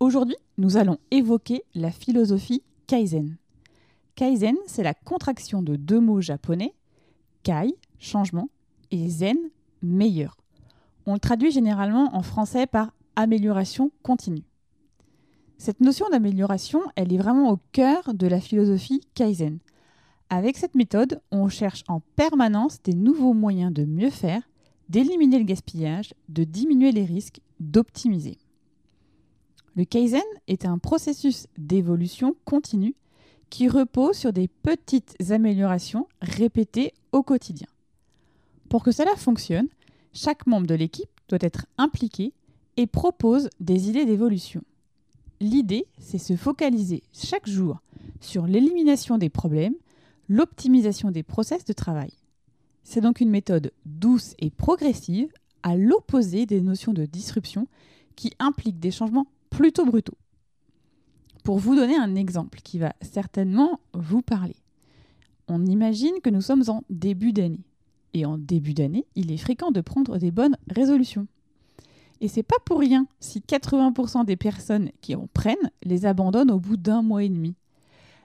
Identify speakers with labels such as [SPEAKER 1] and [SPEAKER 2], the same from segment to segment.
[SPEAKER 1] Aujourd'hui, nous allons évoquer la philosophie Kaizen. Kaizen, c'est la contraction de deux mots japonais, Kai, changement, et Zen, meilleur. On le traduit généralement en français par amélioration continue. Cette notion d'amélioration, elle est vraiment au cœur de la philosophie Kaizen. Avec cette méthode, on cherche en permanence des nouveaux moyens de mieux faire, d'éliminer le gaspillage, de diminuer les risques, d'optimiser. Le Kaizen est un processus d'évolution continue qui repose sur des petites améliorations répétées au quotidien. Pour que cela fonctionne, chaque membre de l'équipe doit être impliqué et propose des idées d'évolution. L'idée, c'est se focaliser chaque jour sur l'élimination des problèmes, l'optimisation des process de travail. C'est donc une méthode douce et progressive, à l'opposé des notions de disruption qui impliquent des changements plutôt brutaux. Pour vous donner un exemple qui va certainement vous parler. On imagine que nous sommes en début d'année. Et en début d'année, il est fréquent de prendre des bonnes résolutions. Et c'est pas pour rien si 80% des personnes qui en prennent les abandonnent au bout d'un mois et demi.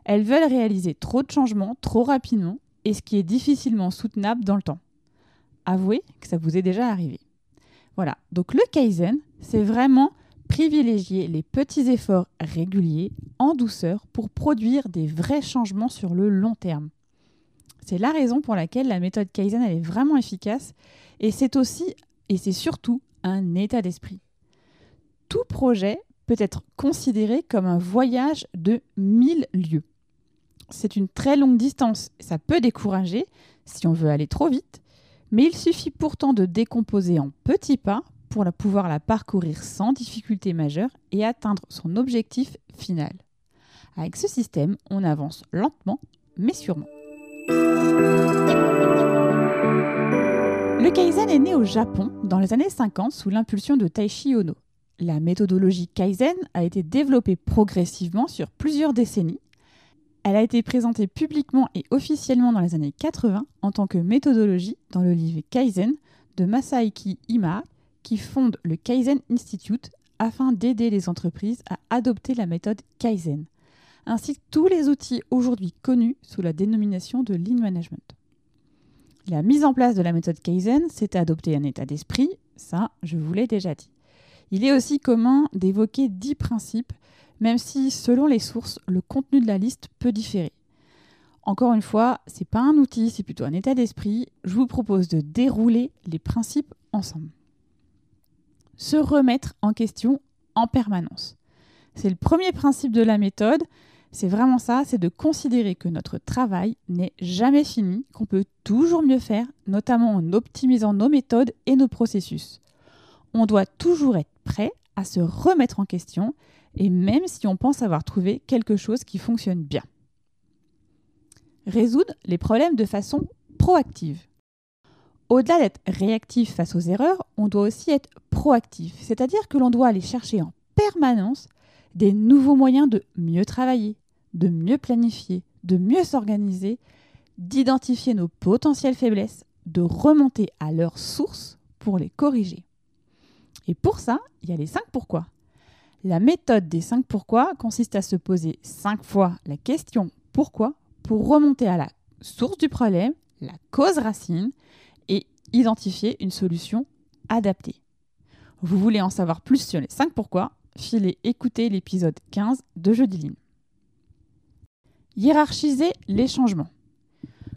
[SPEAKER 1] Elles veulent réaliser trop de changements trop rapidement et ce qui est difficilement soutenable dans le temps. Avouez que ça vous est déjà arrivé. Voilà, donc le Kaizen, c'est vraiment privilégier les petits efforts réguliers en douceur pour produire des vrais changements sur le long terme. C'est la raison pour laquelle la méthode Kaizen est vraiment efficace et c'est aussi et c'est surtout un état d'esprit. Tout projet peut être considéré comme un voyage de 1000 lieues. C'est une très longue distance, ça peut décourager si on veut aller trop vite, mais il suffit pourtant de décomposer en petits pas pour pouvoir la parcourir sans difficulté majeure et atteindre son objectif final. Avec ce système, on avance lentement mais sûrement. Le Kaizen est né au Japon dans les années 50 sous l'impulsion de Taishi Ono. La méthodologie Kaizen a été développée progressivement sur plusieurs décennies. Elle a été présentée publiquement et officiellement dans les années 80 en tant que méthodologie dans le livre Kaizen de Masaiki Ima qui fonde le Kaizen Institute afin d'aider les entreprises à adopter la méthode Kaizen, ainsi que tous les outils aujourd'hui connus sous la dénomination de Lean Management. La mise en place de la méthode Kaizen, c'est adopter un état d'esprit, ça je vous l'ai déjà dit. Il est aussi commun d'évoquer dix principes, même si selon les sources, le contenu de la liste peut différer. Encore une fois, ce n'est pas un outil, c'est plutôt un état d'esprit. Je vous propose de dérouler les principes ensemble se remettre en question en permanence. C'est le premier principe de la méthode. C'est vraiment ça, c'est de considérer que notre travail n'est jamais fini, qu'on peut toujours mieux faire, notamment en optimisant nos méthodes et nos processus. On doit toujours être prêt à se remettre en question, et même si on pense avoir trouvé quelque chose qui fonctionne bien. Résoudre les problèmes de façon proactive. Au-delà d'être réactif face aux erreurs, on doit aussi être proactif, c'est-à-dire que l'on doit aller chercher en permanence des nouveaux moyens de mieux travailler, de mieux planifier, de mieux s'organiser, d'identifier nos potentielles faiblesses, de remonter à leur source pour les corriger. Et pour ça, il y a les 5 pourquoi. La méthode des 5 pourquoi consiste à se poser 5 fois la question pourquoi pour remonter à la source du problème, la cause racine, identifier une solution adaptée. Vous voulez en savoir plus sur les 5 pourquoi Filez écouter l'épisode 15 de Jeudi Ligne. Hiérarchiser les changements.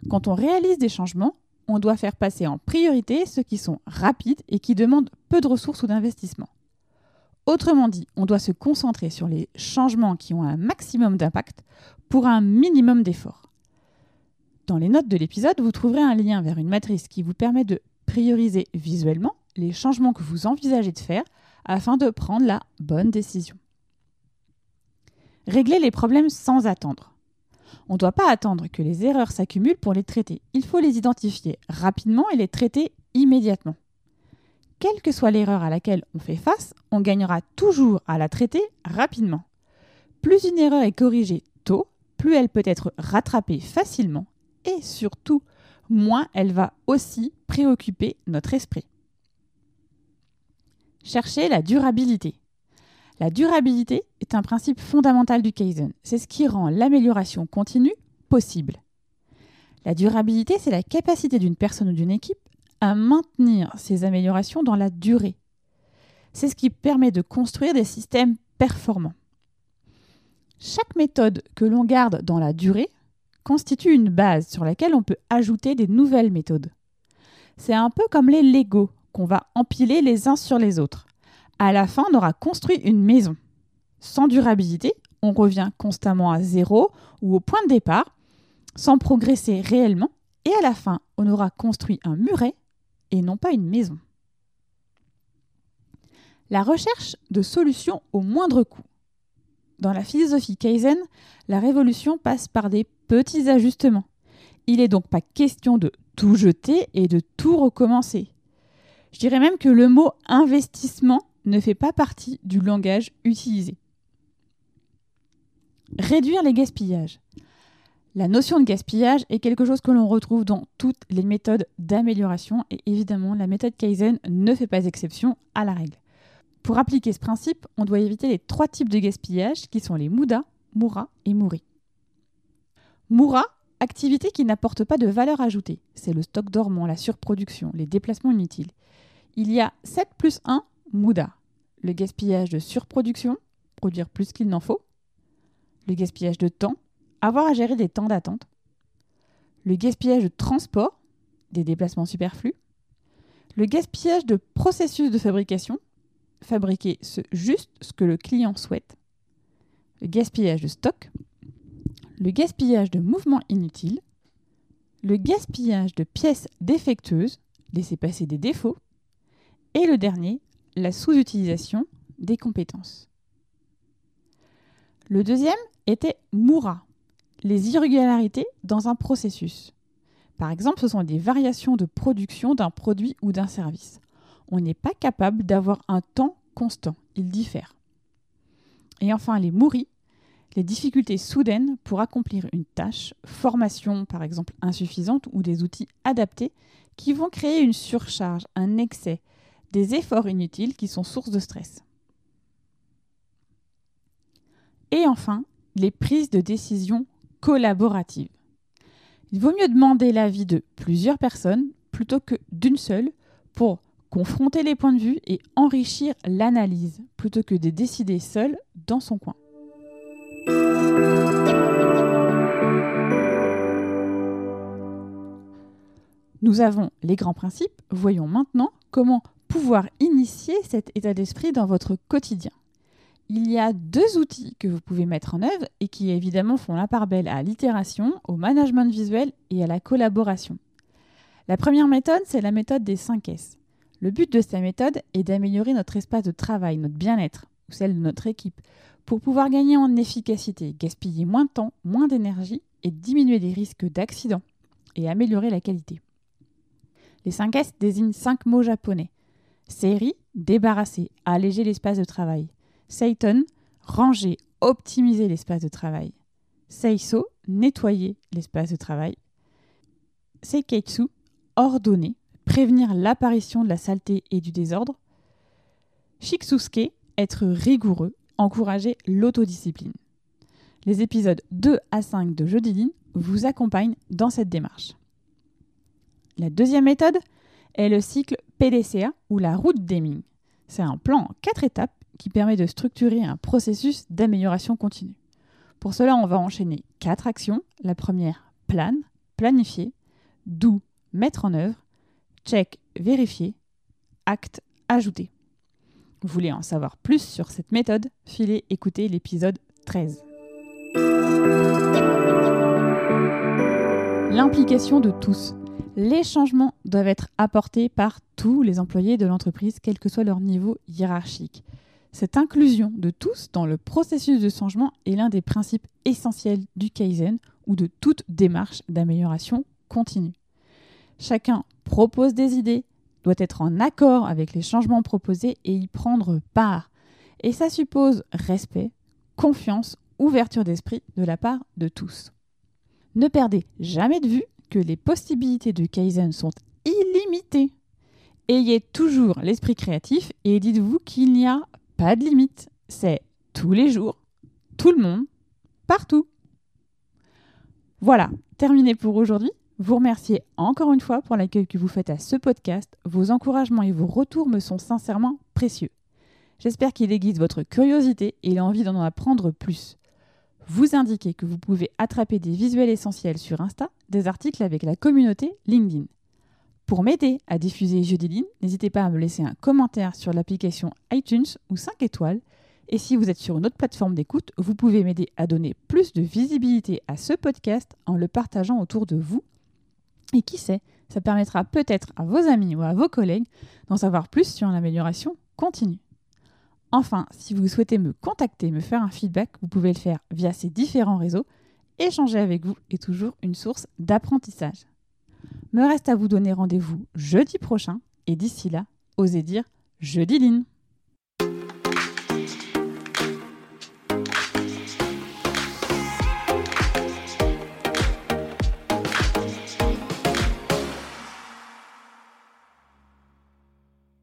[SPEAKER 1] Quand on réalise des changements, on doit faire passer en priorité ceux qui sont rapides et qui demandent peu de ressources ou d'investissement. Autrement dit, on doit se concentrer sur les changements qui ont un maximum d'impact pour un minimum d'efforts. Dans les notes de l'épisode, vous trouverez un lien vers une matrice qui vous permet de prioriser visuellement les changements que vous envisagez de faire afin de prendre la bonne décision. Régler les problèmes sans attendre. On ne doit pas attendre que les erreurs s'accumulent pour les traiter. Il faut les identifier rapidement et les traiter immédiatement. Quelle que soit l'erreur à laquelle on fait face, on gagnera toujours à la traiter rapidement. Plus une erreur est corrigée tôt, plus elle peut être rattrapée facilement et surtout, moins elle va aussi préoccuper notre esprit. Chercher la durabilité. La durabilité est un principe fondamental du Kaizen. C'est ce qui rend l'amélioration continue possible. La durabilité, c'est la capacité d'une personne ou d'une équipe à maintenir ses améliorations dans la durée. C'est ce qui permet de construire des systèmes performants. Chaque méthode que l'on garde dans la durée constitue une base sur laquelle on peut ajouter des nouvelles méthodes. C'est un peu comme les Lego qu'on va empiler les uns sur les autres. À la fin, on aura construit une maison. Sans durabilité, on revient constamment à zéro ou au point de départ, sans progresser réellement, et à la fin, on aura construit un muret et non pas une maison. La recherche de solutions au moindre coût. Dans la philosophie Kaizen, la révolution passe par des petits ajustements. Il n'est donc pas question de tout jeter et de tout recommencer. Je dirais même que le mot investissement ne fait pas partie du langage utilisé. Réduire les gaspillages. La notion de gaspillage est quelque chose que l'on retrouve dans toutes les méthodes d'amélioration et évidemment la méthode Kaizen ne fait pas exception à la règle. Pour appliquer ce principe, on doit éviter les trois types de gaspillage qui sont les Muda, Mura et Muri. Mura, activité qui n'apporte pas de valeur ajoutée. C'est le stock dormant, la surproduction, les déplacements inutiles. Il y a 7 plus 1 Muda. Le gaspillage de surproduction, produire plus qu'il n'en faut. Le gaspillage de temps, avoir à gérer des temps d'attente, le gaspillage de transport, des déplacements superflus, le gaspillage de processus de fabrication, fabriquer juste ce que le client souhaite, le gaspillage de stock, le gaspillage de mouvements inutiles, le gaspillage de pièces défectueuses, laisser passer des défauts, et le dernier, la sous-utilisation des compétences. Le deuxième était Moura, les irrégularités dans un processus. Par exemple, ce sont des variations de production d'un produit ou d'un service. On n'est pas capable d'avoir un temps constant, il diffère. Et enfin, les mouris, les difficultés soudaines pour accomplir une tâche, formation par exemple insuffisante ou des outils adaptés qui vont créer une surcharge, un excès, des efforts inutiles qui sont source de stress. Et enfin, les prises de décision collaborative. Il vaut mieux demander l'avis de plusieurs personnes plutôt que d'une seule pour confronter les points de vue et enrichir l'analyse plutôt que de décider seul dans son coin. Nous avons les grands principes, voyons maintenant comment pouvoir initier cet état d'esprit dans votre quotidien il y a deux outils que vous pouvez mettre en œuvre et qui évidemment font la part belle à l'itération, au management visuel et à la collaboration. La première méthode, c'est la méthode des 5 S. Le but de cette méthode est d'améliorer notre espace de travail, notre bien-être, ou celle de notre équipe, pour pouvoir gagner en efficacité, gaspiller moins de temps, moins d'énergie et diminuer les risques d'accidents et améliorer la qualité. Les 5 S désignent 5 mots japonais. Série, débarrasser, alléger l'espace de travail. Seiton, ranger, optimiser l'espace de travail. Seiso, nettoyer l'espace de travail. Seiketsu, ordonner, prévenir l'apparition de la saleté et du désordre. Shiksusuke, être rigoureux, encourager l'autodiscipline. Les épisodes 2 à 5 de Jeudi vous accompagnent dans cette démarche. La deuxième méthode est le cycle PDCA ou la route Deming. C'est un plan en quatre étapes qui permet de structurer un processus d'amélioration continue. Pour cela, on va enchaîner quatre actions. La première, plan, planifier, do, mettre en œuvre, check, vérifier, acte, ajouter. Vous voulez en savoir plus sur cette méthode Filez écouter l'épisode 13. L'implication de tous. Les changements doivent être apportés par tous les employés de l'entreprise, quel que soit leur niveau hiérarchique. Cette inclusion de tous dans le processus de changement est l'un des principes essentiels du Kaizen ou de toute démarche d'amélioration continue. Chacun propose des idées, doit être en accord avec les changements proposés et y prendre part. Et ça suppose respect, confiance, ouverture d'esprit de la part de tous. Ne perdez jamais de vue que les possibilités de Kaizen sont illimitées. Ayez toujours l'esprit créatif et dites-vous qu'il n'y a pas de limite. C'est tous les jours, tout le monde, partout. Voilà, terminé pour aujourd'hui. Vous remerciez encore une fois pour l'accueil que vous faites à ce podcast. Vos encouragements et vos retours me sont sincèrement précieux. J'espère qu'il aiguise votre curiosité et l'envie d'en apprendre plus. Vous indiquez que vous pouvez attraper des visuels essentiels sur Insta, des articles avec la communauté LinkedIn. Pour m'aider à diffuser Jeudi n'hésitez pas à me laisser un commentaire sur l'application iTunes ou 5 étoiles. Et si vous êtes sur une autre plateforme d'écoute, vous pouvez m'aider à donner plus de visibilité à ce podcast en le partageant autour de vous. Et qui sait, ça permettra peut-être à vos amis ou à vos collègues d'en savoir plus sur l'amélioration continue. Enfin, si vous souhaitez me contacter, me faire un feedback, vous pouvez le faire via ces différents réseaux. Échanger avec vous est toujours une source d'apprentissage. Me reste à vous donner rendez-vous jeudi prochain et d'ici là, osez dire jeudi line.